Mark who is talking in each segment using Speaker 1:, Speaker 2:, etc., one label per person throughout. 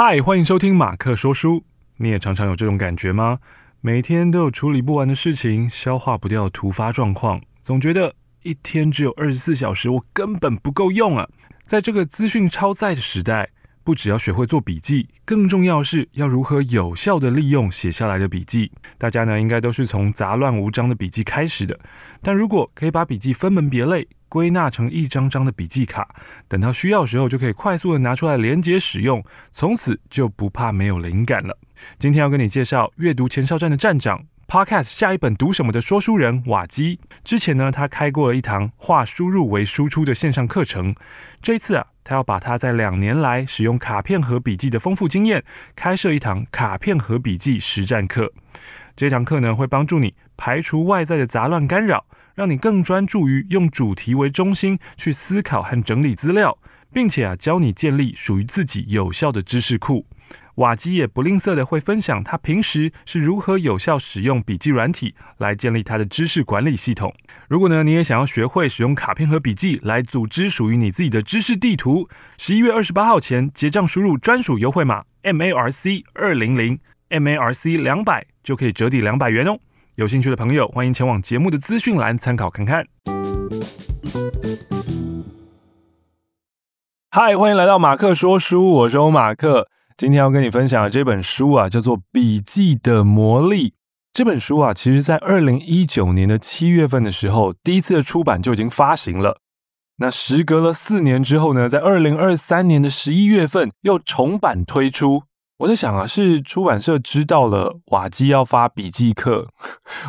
Speaker 1: 嗨，欢迎收听马克说书。你也常常有这种感觉吗？每天都有处理不完的事情，消化不掉突发状况，总觉得一天只有二十四小时，我根本不够用啊！在这个资讯超载的时代，不只要学会做笔记，更重要是要如何有效地利用写下来的笔记。大家呢，应该都是从杂乱无章的笔记开始的，但如果可以把笔记分门别类，归纳成一张张的笔记卡，等到需要时候就可以快速的拿出来连接使用，从此就不怕没有灵感了。今天要跟你介绍阅读前哨站的站长，Podcast 下一本读什么的说书人瓦基。之前呢，他开过了一堂化输入为输出的线上课程。这次啊，他要把他在两年来使用卡片和笔记的丰富经验，开设一堂卡片和笔记实战课。这堂课呢，会帮助你排除外在的杂乱干扰。让你更专注于用主题为中心去思考和整理资料，并且啊，教你建立属于自己有效的知识库。瓦基也不吝啬的会分享他平时是如何有效使用笔记软体来建立他的知识管理系统。如果呢，你也想要学会使用卡片和笔记来组织属于你自己的知识地图，十一月二十八号前结账输入专属优惠码 M A R C 二零零 M A R C 两百就可以折抵两百元哦。有兴趣的朋友，欢迎前往节目的资讯栏参考看看。嗨，欢迎来到马克说书，我是欧马克。今天要跟你分享的这本书啊，叫做《笔记的魔力》。这本书啊，其实在二零一九年的七月份的时候，第一次的出版就已经发行了。那时隔了四年之后呢，在二零二三年的十一月份又重版推出。我在想啊，是出版社知道了瓦基要发笔记课，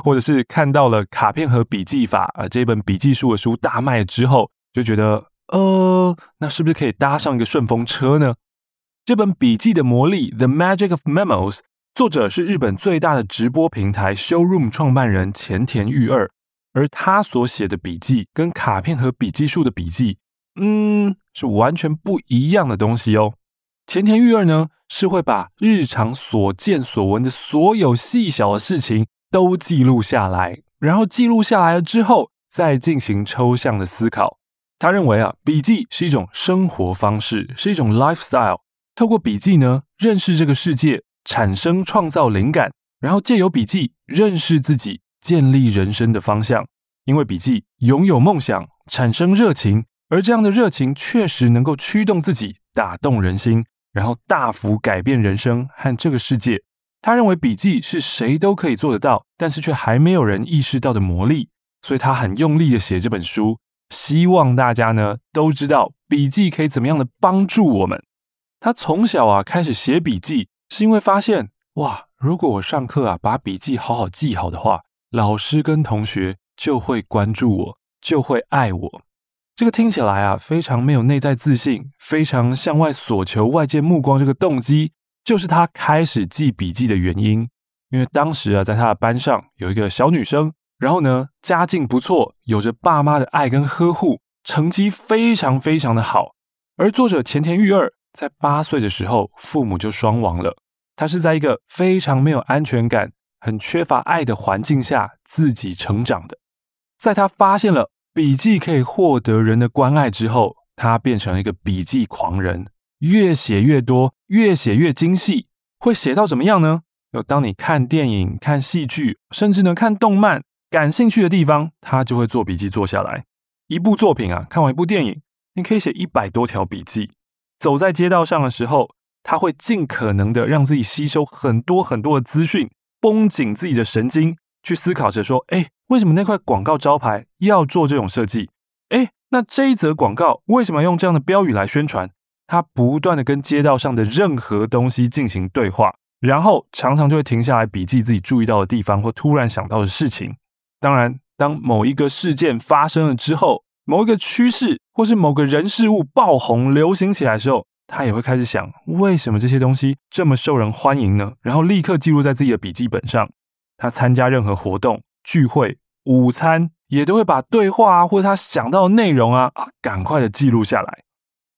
Speaker 1: 或者是看到了卡片和笔记法啊这本笔记书的书大卖之后，就觉得呃，那是不是可以搭上一个顺风车呢？这本笔记的魔力，The Magic of Memos，作者是日本最大的直播平台 Showroom 创办人前田裕二，而他所写的笔记跟卡片和笔记术的笔记，嗯，是完全不一样的东西哦。前田裕二呢，是会把日常所见所闻的所有细小的事情都记录下来，然后记录下来了之后，再进行抽象的思考。他认为啊，笔记是一种生活方式，是一种 lifestyle。透过笔记呢，认识这个世界，产生创造灵感，然后借由笔记认识自己，建立人生的方向。因为笔记拥有梦想，产生热情，而这样的热情确实能够驱动自己，打动人心。然后大幅改变人生和这个世界。他认为笔记是谁都可以做得到，但是却还没有人意识到的魔力。所以他很用力的写这本书，希望大家呢都知道笔记可以怎么样的帮助我们。他从小啊开始写笔记，是因为发现哇，如果我上课啊把笔记好好记好的话，老师跟同学就会关注我，就会爱我。这个听起来啊，非常没有内在自信，非常向外索求外界目光。这个动机就是他开始记笔记的原因。因为当时啊，在他的班上有一个小女生，然后呢，家境不错，有着爸妈的爱跟呵护，成绩非常非常的好。而作者前田裕二在八岁的时候，父母就双亡了。他是在一个非常没有安全感、很缺乏爱的环境下自己成长的。在他发现了。笔记可以获得人的关爱之后，他变成一个笔记狂人，越写越多，越写越精细。会写到怎么样呢？有当你看电影、看戏剧，甚至呢看动漫，感兴趣的地方，他就会做笔记做下来。一部作品啊，看完一部电影，你可以写一百多条笔记。走在街道上的时候，他会尽可能的让自己吸收很多很多的资讯，绷紧自己的神经。去思考着说，哎，为什么那块广告招牌要做这种设计？哎，那这一则广告为什么要用这样的标语来宣传？他不断的跟街道上的任何东西进行对话，然后常常就会停下来笔记自己注意到的地方或突然想到的事情。当然，当某一个事件发生了之后，某一个趋势或是某个人事物爆红流行起来的时候，他也会开始想，为什么这些东西这么受人欢迎呢？然后立刻记录在自己的笔记本上。他参加任何活动、聚会、午餐，也都会把对话啊，或者他想到的内容啊啊，赶快的记录下来。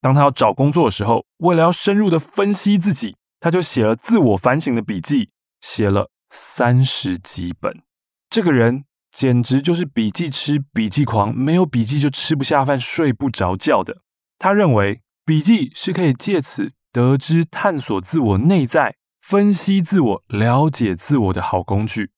Speaker 1: 当他要找工作的时候，为了要深入的分析自己，他就写了自我反省的笔记，写了三十几本。这个人简直就是笔记痴、笔记狂，没有笔记就吃不下饭、睡不着觉的。他认为笔记是可以借此得知、探索自我内在、分析自我、了解自我的好工具。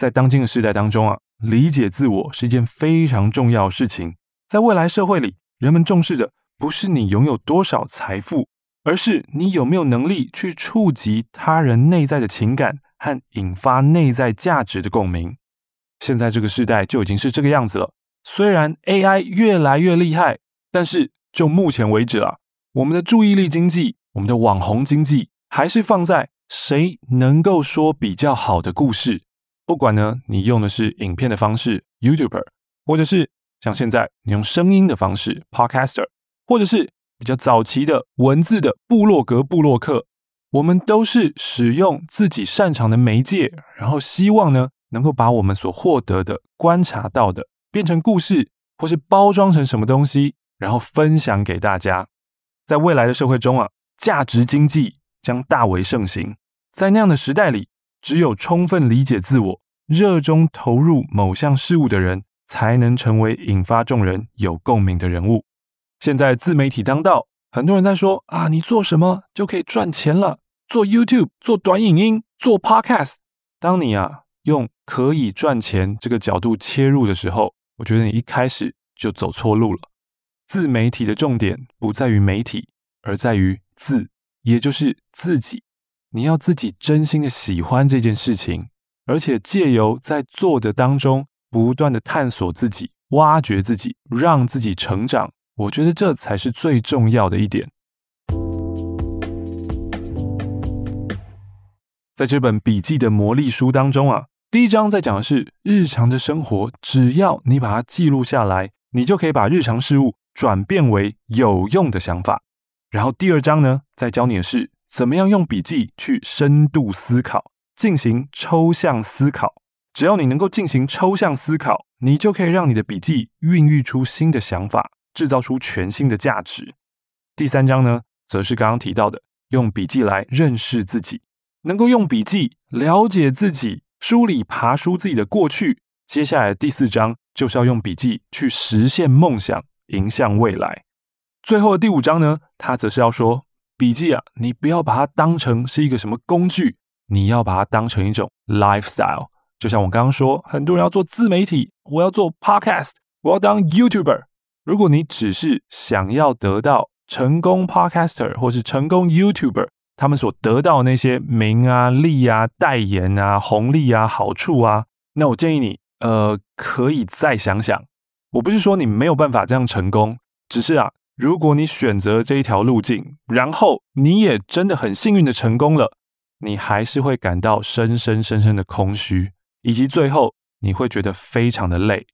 Speaker 1: 在当今的时代当中啊，理解自我是一件非常重要的事情。在未来社会里，人们重视的不是你拥有多少财富，而是你有没有能力去触及他人内在的情感和引发内在价值的共鸣。现在这个时代就已经是这个样子了。虽然 AI 越来越厉害，但是就目前为止啊，我们的注意力经济、我们的网红经济，还是放在谁能够说比较好的故事。不管呢，你用的是影片的方式，YouTuber，或者是像现在你用声音的方式，Podcaster，或者是比较早期的文字的部落格部落客，我们都是使用自己擅长的媒介，然后希望呢，能够把我们所获得的、观察到的变成故事，或是包装成什么东西，然后分享给大家。在未来的社会中啊，价值经济将大为盛行，在那样的时代里。只有充分理解自我、热衷投入某项事物的人，才能成为引发众人有共鸣的人物。现在自媒体当道，很多人在说啊，你做什么就可以赚钱了？做 YouTube、做短影音、做 Podcast。当你啊用可以赚钱这个角度切入的时候，我觉得你一开始就走错路了。自媒体的重点不在于媒体，而在于自，也就是自己。你要自己真心的喜欢这件事情，而且借由在做的当中不断的探索自己、挖掘自己，让自己成长。我觉得这才是最重要的一点。在这本笔记的魔力书当中啊，第一章在讲的是日常的生活，只要你把它记录下来，你就可以把日常事物转变为有用的想法。然后第二章呢，在教你的是。怎么样用笔记去深度思考，进行抽象思考？只要你能够进行抽象思考，你就可以让你的笔记孕育出新的想法，制造出全新的价值。第三章呢，则是刚刚提到的，用笔记来认识自己，能够用笔记了解自己，梳理爬梳自己的过去。接下来第四章就是要用笔记去实现梦想，迎向未来。最后的第五章呢，它则是要说。笔记啊，你不要把它当成是一个什么工具，你要把它当成一种 lifestyle。就像我刚刚说，很多人要做自媒体，我要做 podcast，我要当 YouTuber。如果你只是想要得到成功 podcaster 或是成功 YouTuber 他们所得到那些名啊、利啊、代言啊、红利啊、好处啊，那我建议你，呃，可以再想想。我不是说你没有办法这样成功，只是啊。如果你选择这一条路径，然后你也真的很幸运的成功了，你还是会感到深深深深的空虚，以及最后你会觉得非常的累。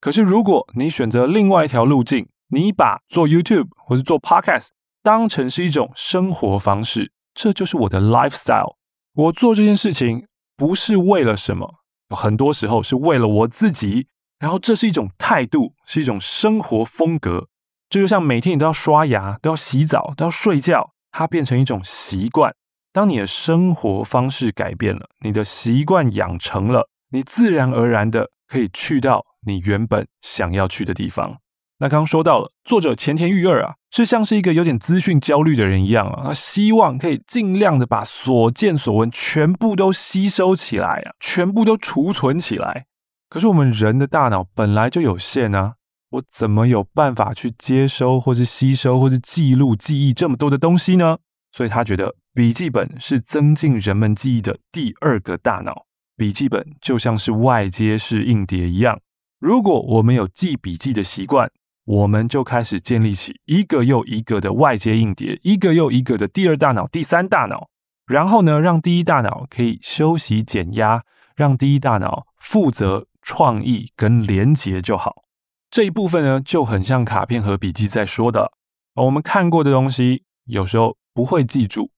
Speaker 1: 可是如果你选择另外一条路径，你把做 YouTube 或是做 Podcast 当成是一种生活方式，这就是我的 lifestyle。我做这件事情不是为了什么，很多时候是为了我自己，然后这是一种态度，是一种生活风格。这就像每天你都要刷牙、都要洗澡、都要睡觉，它变成一种习惯。当你的生活方式改变了，你的习惯养成了，你自然而然的可以去到你原本想要去的地方。那刚刚说到了，作者前田裕二啊，是像是一个有点资讯焦虑的人一样啊，他希望可以尽量的把所见所闻全部都吸收起来啊，全部都储存起来。可是我们人的大脑本来就有限啊。我怎么有办法去接收，或是吸收，或是记录、记忆这么多的东西呢？所以他觉得笔记本是增进人们记忆的第二个大脑。笔记本就像是外接式硬碟一样，如果我们有记笔记的习惯，我们就开始建立起一个又一个的外接硬碟，一个又一个的第二大脑、第三大脑。然后呢，让第一大脑可以休息减压，让第一大脑负责创意跟连结就好。这一部分呢，就很像卡片和笔记在说的，我们看过的东西有时候不会记住，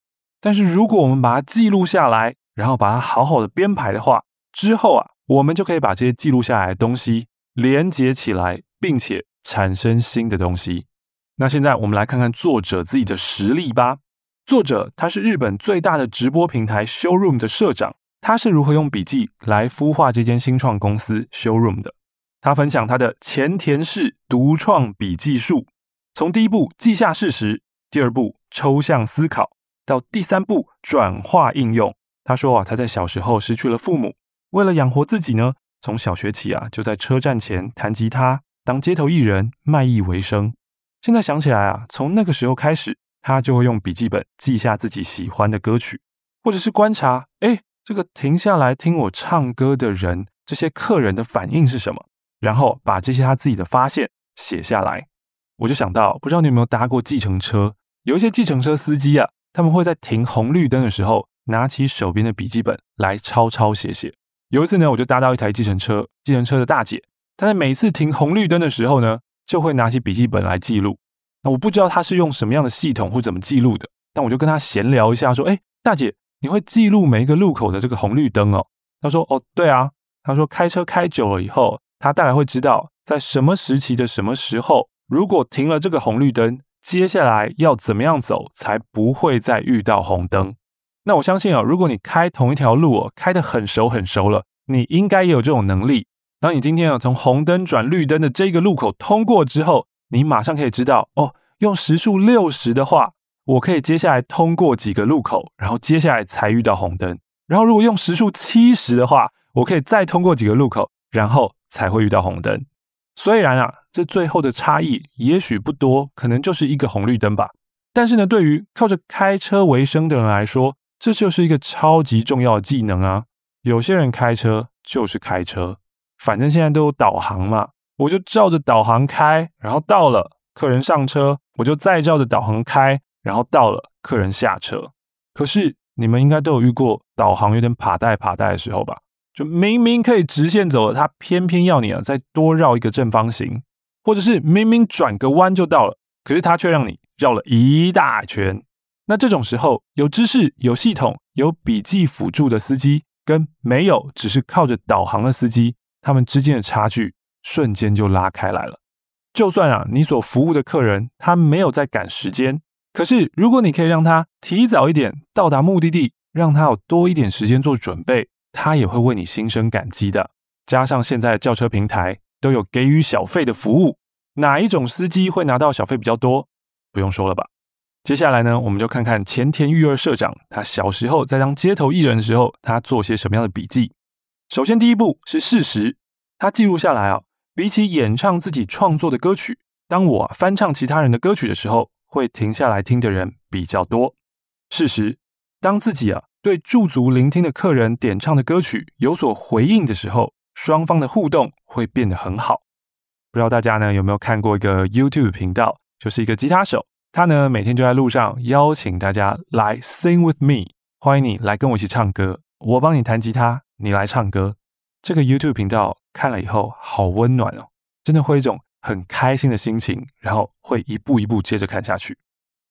Speaker 1: 但是如果我们把它记录下来，然后把它好好的编排的话，之后啊，我们就可以把这些记录下来的东西连接起来，并且产生新的东西。那现在我们来看看作者自己的实力吧。作者他是日本最大的直播平台 Showroom 的社长，他是如何用笔记来孵化这间新创公司 Showroom 的？他分享他的前田式独创笔记术，从第一步记下事实，第二步抽象思考，到第三步转化应用。他说啊，他在小时候失去了父母，为了养活自己呢，从小学起啊，就在车站前弹吉他，当街头艺人，卖艺为生。现在想起来啊，从那个时候开始，他就会用笔记本记下自己喜欢的歌曲，或者是观察，哎，这个停下来听我唱歌的人，这些客人的反应是什么，然后把这些他自己的发现写下来。我就想到，不知道你有没有搭过计程车？有一些计程车司机啊，他们会在停红绿灯的时候，拿起手边的笔记本来抄抄写写。有一次呢，我就搭到一台计程车，计程车的大姐，她在每次停红绿灯的时候呢，就会拿起笔记本来记录。那我不知道她是用什么样的系统或怎么记录的，但我就跟她闲聊一下，说：“哎，大姐，你会记录每一个路口的这个红绿灯哦？”她说：“哦，对啊。”她说：“开车开久了以后，她大概会知道在什么时期的什么时候。”如果停了这个红绿灯，接下来要怎么样走才不会再遇到红灯？那我相信啊，如果你开同一条路哦，开得很熟很熟了，你应该也有这种能力。当你今天啊从红灯转绿灯的这个路口通过之后，你马上可以知道哦，用时速六十的话，我可以接下来通过几个路口，然后接下来才遇到红灯。然后如果用时速七十的话，我可以再通过几个路口，然后才会遇到红灯。虽然啊，这最后的差异也许不多，可能就是一个红绿灯吧。但是呢，对于靠着开车为生的人来说，这就是一个超级重要的技能啊。有些人开车就是开车，反正现在都有导航嘛，我就照着导航开，然后到了客人上车，我就再照着导航开，然后到了客人下车。可是你们应该都有遇过导航有点趴带趴带的时候吧？就明明可以直线走的，他偏偏要你啊再多绕一个正方形，或者是明明转个弯就到了，可是他却让你绕了一大圈。那这种时候，有知识、有系统、有笔记辅助的司机，跟没有只是靠着导航的司机，他们之间的差距瞬间就拉开来了。就算啊你所服务的客人他没有在赶时间，可是如果你可以让他提早一点到达目的地，让他有多一点时间做准备。他也会为你心生感激的。加上现在的轿车平台都有给予小费的服务，哪一种司机会拿到小费比较多？不用说了吧。接下来呢，我们就看看前田裕二社长，他小时候在当街头艺人的时候，他做些什么样的笔记。首先，第一步是事实，他记录下来啊。比起演唱自己创作的歌曲，当我翻唱其他人的歌曲的时候，会停下来听的人比较多。事实，当自己啊。对驻足聆听的客人点唱的歌曲有所回应的时候，双方的互动会变得很好。不知道大家呢有没有看过一个 YouTube 频道，就是一个吉他手，他呢每天就在路上邀请大家来 Sing with me，欢迎你来跟我一起唱歌，我帮你弹吉他，你来唱歌。这个 YouTube 频道看了以后好温暖哦，真的会一种很开心的心情，然后会一步一步接着看下去。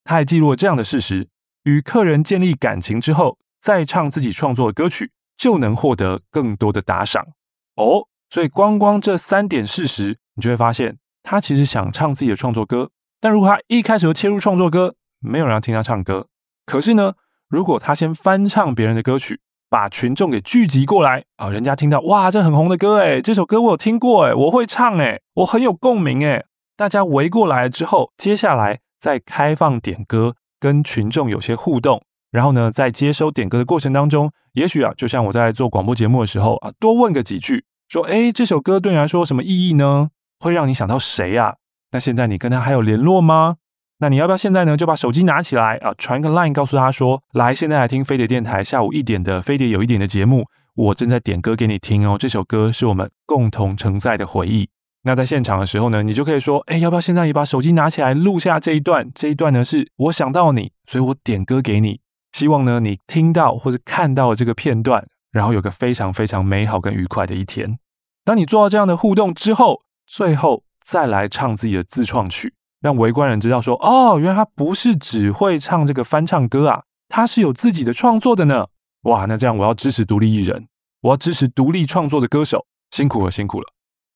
Speaker 1: 他还记录了这样的事实：与客人建立感情之后。再唱自己创作的歌曲，就能获得更多的打赏哦。所以光光这三点事实，你就会发现，他其实想唱自己的创作歌。但如果他一开始就切入创作歌，没有人要听他唱歌。可是呢，如果他先翻唱别人的歌曲，把群众给聚集过来啊，人家听到哇，这很红的歌诶，这首歌我有听过诶，我会唱诶，我很有共鸣诶。大家围过来之后，接下来再开放点歌，跟群众有些互动。然后呢，在接收点歌的过程当中，也许啊，就像我在做广播节目的时候啊，多问个几句，说，哎，这首歌对你来说有什么意义呢？会让你想到谁啊？那现在你跟他还有联络吗？那你要不要现在呢，就把手机拿起来啊，传个 line 告诉他说，来，现在来听飞碟电台下午一点的飞碟有一点的节目，我正在点歌给你听哦。这首歌是我们共同承载的回忆。那在现场的时候呢，你就可以说，哎，要不要现在你把手机拿起来录下这一段？这一段呢，是我想到你，所以我点歌给你。希望呢，你听到或者看到这个片段，然后有个非常非常美好跟愉快的一天。当你做到这样的互动之后，最后再来唱自己的自创曲，让围观人知道说：哦，原来他不是只会唱这个翻唱歌啊，他是有自己的创作的呢。哇，那这样我要支持独立艺人，我要支持独立创作的歌手，辛苦了，辛苦了。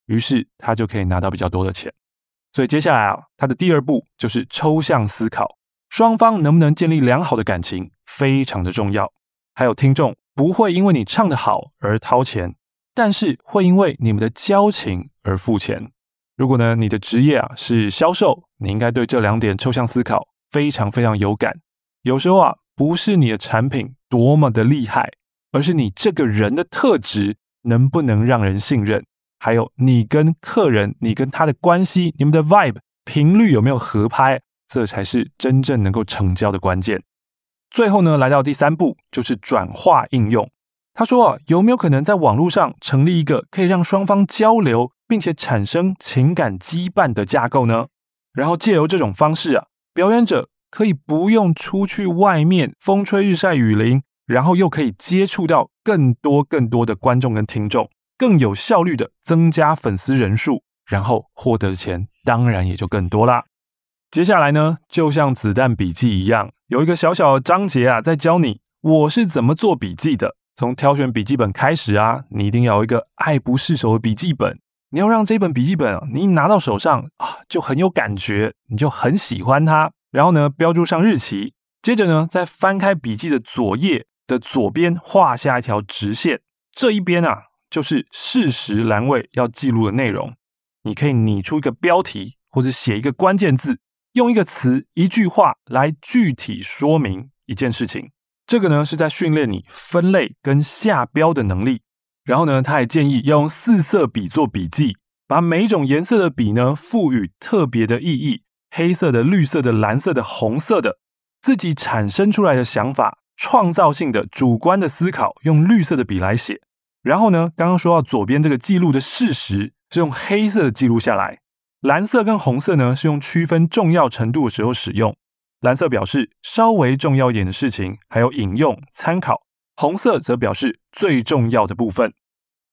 Speaker 1: 于是他就可以拿到比较多的钱。所以接下来啊，他的第二步就是抽象思考。双方能不能建立良好的感情非常的重要。还有听众不会因为你唱得好而掏钱，但是会因为你们的交情而付钱。如果呢，你的职业啊是销售，你应该对这两点抽象思考非常非常有感。有时候啊，不是你的产品多么的厉害，而是你这个人的特质能不能让人信任，还有你跟客人、你跟他的关系、你们的 vibe 频率有没有合拍，这才是真正能够成交的关键。最后呢，来到第三步，就是转化应用。他说啊，有没有可能在网络上成立一个可以让双方交流，并且产生情感羁绊的架构呢？然后借由这种方式啊，表演者可以不用出去外面风吹日晒雨淋，然后又可以接触到更多更多的观众跟听众，更有效率的增加粉丝人数，然后获得的钱当然也就更多啦。接下来呢，就像子弹笔记一样，有一个小小的章节啊，在教你我是怎么做笔记的。从挑选笔记本开始啊，你一定要有一个爱不释手的笔记本。你要让这本笔记本啊，你一拿到手上啊，就很有感觉，你就很喜欢它。然后呢，标注上日期，接着呢，再翻开笔记的左页的左边，画下一条直线。这一边啊，就是事实栏位要记录的内容。你可以拟出一个标题，或者写一个关键字。用一个词、一句话来具体说明一件事情，这个呢是在训练你分类跟下标的能力。然后呢，他还建议要用四色笔做笔记，把每一种颜色的笔呢赋予特别的意义：黑色的、绿色的、蓝色的、红色的。自己产生出来的想法、创造性的、主观的思考，用绿色的笔来写。然后呢，刚刚说到左边这个记录的事实是用黑色的记录下来。蓝色跟红色呢，是用区分重要程度的时候使用。蓝色表示稍微重要一点的事情，还有引用参考；红色则表示最重要的部分。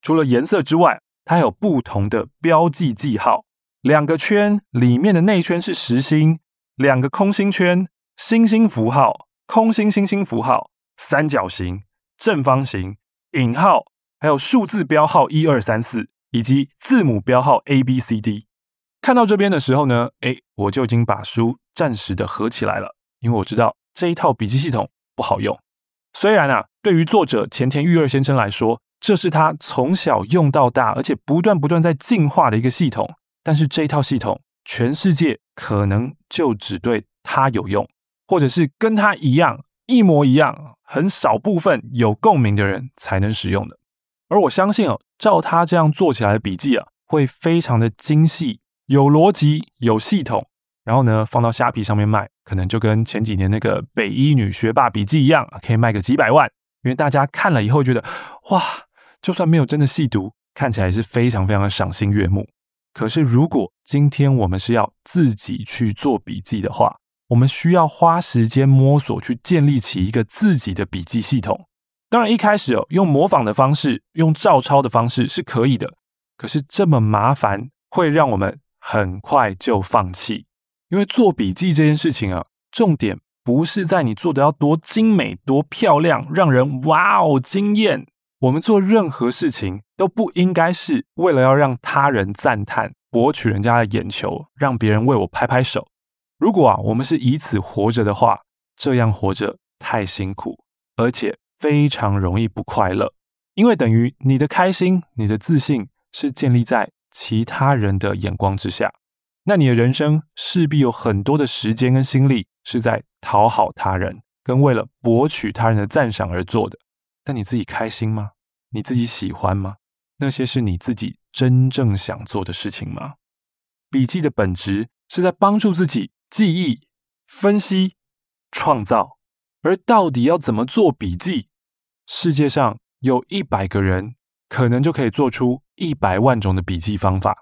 Speaker 1: 除了颜色之外，它还有不同的标记记号：两个圈里面的内圈是实心，两个空心圈星星符号、空心星星符号、三角形、正方形、引号，还有数字标号一二三四，以及字母标号 A B C D。看到这边的时候呢，诶，我就已经把书暂时的合起来了，因为我知道这一套笔记系统不好用。虽然啊，对于作者前田裕二先生来说，这是他从小用到大，而且不断不断在进化的一个系统，但是这一套系统，全世界可能就只对他有用，或者是跟他一样一模一样，很少部分有共鸣的人才能使用的。而我相信哦，照他这样做起来的笔记啊，会非常的精细。有逻辑、有系统，然后呢，放到虾皮上面卖，可能就跟前几年那个北一女学霸笔记一样，可以卖个几百万。因为大家看了以后觉得，哇，就算没有真的细读，看起来也是非常非常的赏心悦目。可是，如果今天我们是要自己去做笔记的话，我们需要花时间摸索，去建立起一个自己的笔记系统。当然，一开始哦，用模仿的方式，用照抄的方式是可以的。可是这么麻烦，会让我们。很快就放弃，因为做笔记这件事情啊，重点不是在你做的要多精美、多漂亮，让人哇哦惊艳。我们做任何事情都不应该是为了要让他人赞叹、博取人家的眼球，让别人为我拍拍手。如果啊，我们是以此活着的话，这样活着太辛苦，而且非常容易不快乐，因为等于你的开心、你的自信是建立在。其他人的眼光之下，那你的人生势必有很多的时间跟心力是在讨好他人，跟为了博取他人的赞赏而做的。但你自己开心吗？你自己喜欢吗？那些是你自己真正想做的事情吗？笔记的本质是在帮助自己记忆、分析、创造。而到底要怎么做笔记？世界上有一百个人，可能就可以做出一百万种的笔记方法，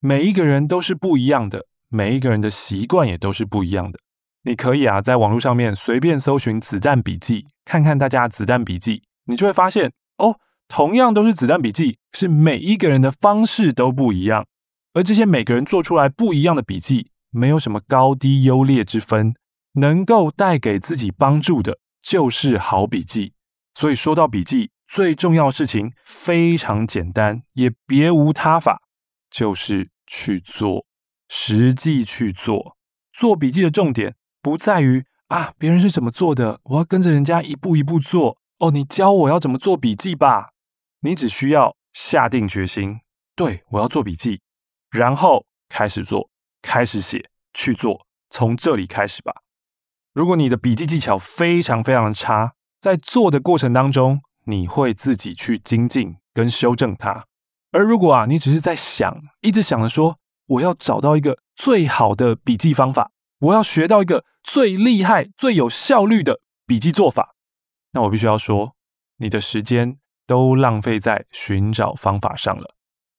Speaker 1: 每一个人都是不一样的，每一个人的习惯也都是不一样的。你可以啊，在网络上面随便搜寻“子弹笔记”，看看大家子弹笔记，你就会发现哦，同样都是子弹笔记，是每一个人的方式都不一样。而这些每个人做出来不一样的笔记，没有什么高低优劣之分，能够带给自己帮助的，就是好笔记。所以说到笔记。最重要的事情非常简单，也别无他法，就是去做，实际去做。做笔记的重点不在于啊，别人是怎么做的，我要跟着人家一步一步做。哦，你教我要怎么做笔记吧。你只需要下定决心，对，我要做笔记，然后开始做，开始写，去做，从这里开始吧。如果你的笔记技巧非常非常的差，在做的过程当中，你会自己去精进跟修正它。而如果啊，你只是在想，一直想着说，我要找到一个最好的笔记方法，我要学到一个最厉害、最有效率的笔记做法，那我必须要说，你的时间都浪费在寻找方法上了。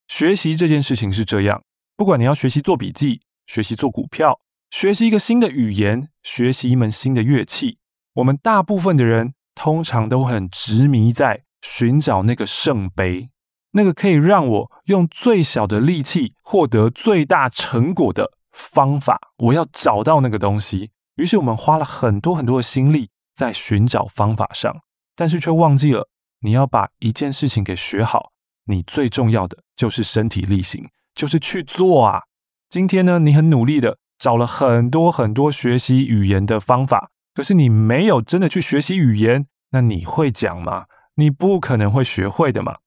Speaker 1: 学习这件事情是这样，不管你要学习做笔记、学习做股票、学习一个新的语言、学习一门新的乐器，我们大部分的人通常都很执迷在寻找那个圣杯。那个可以让我用最小的力气获得最大成果的方法，我要找到那个东西。于是我们花了很多很多的心力在寻找方法上，但是却忘记了你要把一件事情给学好。你最重要的就是身体力行，就是去做啊。今天呢，你很努力的找了很多很多学习语言的方法，可是你没有真的去学习语言，那你会讲吗？你不可能会学会的嘛。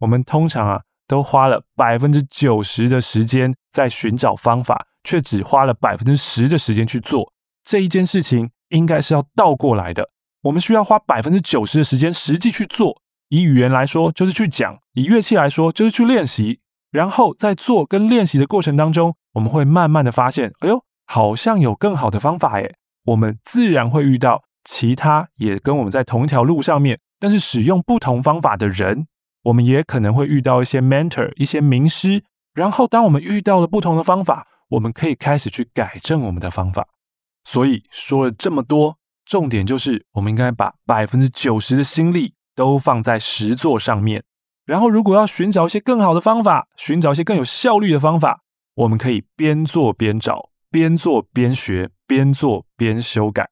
Speaker 1: 我们通常啊，都花了百分之九十的时间在寻找方法，却只花了百分之十的时间去做这一件事情，应该是要倒过来的。我们需要花百分之九十的时间实际去做。以语言来说，就是去讲；以乐器来说，就是去练习。然后在做跟练习的过程当中，我们会慢慢的发现，哎呦，好像有更好的方法耶。我们自然会遇到其他也跟我们在同一条路上面，但是使用不同方法的人。我们也可能会遇到一些 mentor、一些名师，然后当我们遇到了不同的方法，我们可以开始去改正我们的方法。所以说了这么多，重点就是我们应该把百分之九十的心力都放在实作上面。然后，如果要寻找一些更好的方法，寻找一些更有效率的方法，我们可以边做边找，边做边学，边做边修改。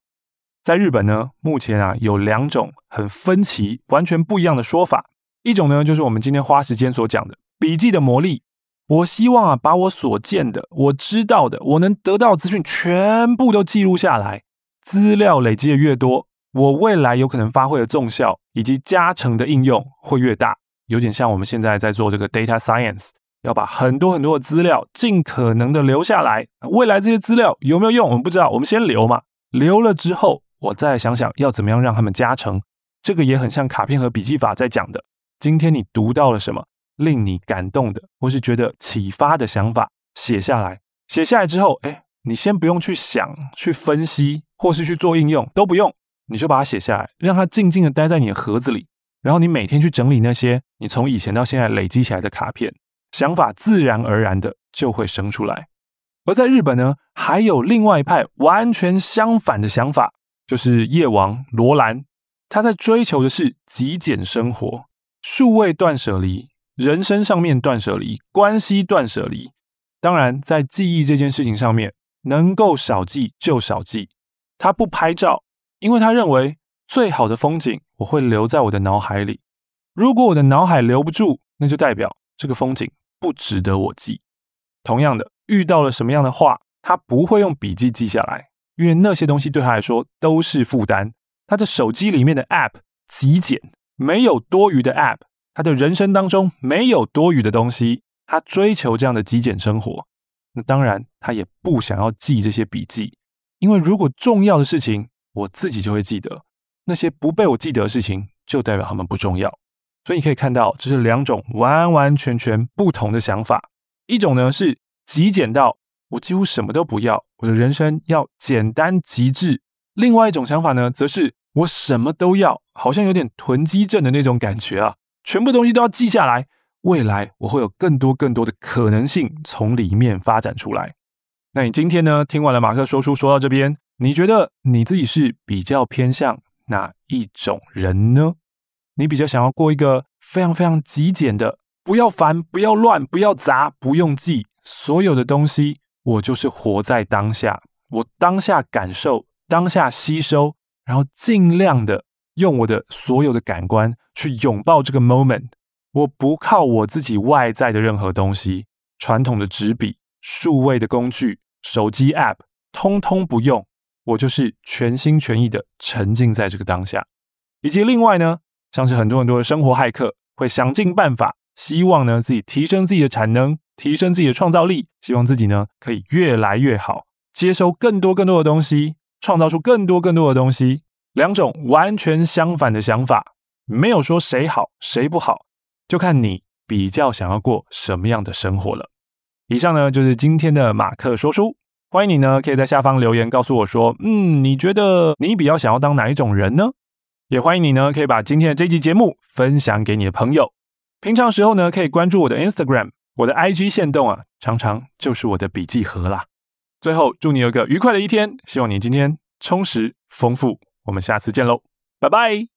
Speaker 1: 在日本呢，目前啊有两种很分歧、完全不一样的说法。一种呢，就是我们今天花时间所讲的笔记的魔力。我希望啊，把我所见的、我知道的、我能得到的资讯全部都记录下来。资料累积的越多，我未来有可能发挥的综效以及加成的应用会越大。有点像我们现在在做这个 data science，要把很多很多的资料尽可能的留下来。未来这些资料有没有用，我们不知道。我们先留嘛，留了之后，我再想想要怎么样让他们加成。这个也很像卡片和笔记法在讲的。今天你读到了什么令你感动的，或是觉得启发的想法，写下来。写下来之后，哎，你先不用去想、去分析，或是去做应用，都不用，你就把它写下来，让它静静的待在你的盒子里。然后你每天去整理那些你从以前到现在累积起来的卡片，想法自然而然的就会生出来。而在日本呢，还有另外一派完全相反的想法，就是夜王罗兰，他在追求的是极简生活。数位断舍离，人生上面断舍离，关系断舍离。当然，在记忆这件事情上面，能够少记就少记。他不拍照，因为他认为最好的风景我会留在我的脑海里。如果我的脑海留不住，那就代表这个风景不值得我记。同样的，遇到了什么样的话，他不会用笔记记下来，因为那些东西对他来说都是负担。他的手机里面的 App 极简。没有多余的 App，他的人生当中没有多余的东西，他追求这样的极简生活。那当然，他也不想要记这些笔记，因为如果重要的事情我自己就会记得，那些不被我记得的事情就代表他们不重要。所以你可以看到，这是两种完完全全不同的想法。一种呢是极简到我几乎什么都不要，我的人生要简单极致；另外一种想法呢，则是。我什么都要，好像有点囤积症的那种感觉啊！全部东西都要记下来，未来我会有更多更多的可能性从里面发展出来。那你今天呢？听完了马克说书说到这边，你觉得你自己是比较偏向哪一种人呢？你比较想要过一个非常非常极简的，不要烦，不要乱，不要杂，不用记所有的东西，我就是活在当下，我当下感受，当下吸收。然后尽量的用我的所有的感官去拥抱这个 moment，我不靠我自己外在的任何东西，传统的纸笔、数位的工具、手机 app，通通不用，我就是全心全意的沉浸在这个当下。以及另外呢，像是很多很多的生活骇客会想尽办法，希望呢自己提升自己的产能，提升自己的创造力，希望自己呢可以越来越好，接收更多更多的东西。创造出更多更多的东西。两种完全相反的想法，没有说谁好谁不好，就看你比较想要过什么样的生活了。以上呢就是今天的马克说书，欢迎你呢可以在下方留言告诉我说，嗯，你觉得你比较想要当哪一种人呢？也欢迎你呢可以把今天的这期节目分享给你的朋友。平常时候呢可以关注我的 Instagram，我的 IG 线动啊，常常就是我的笔记盒啦。最后祝你有个愉快的一天，希望你今天充实丰富。我们下次见喽，拜拜。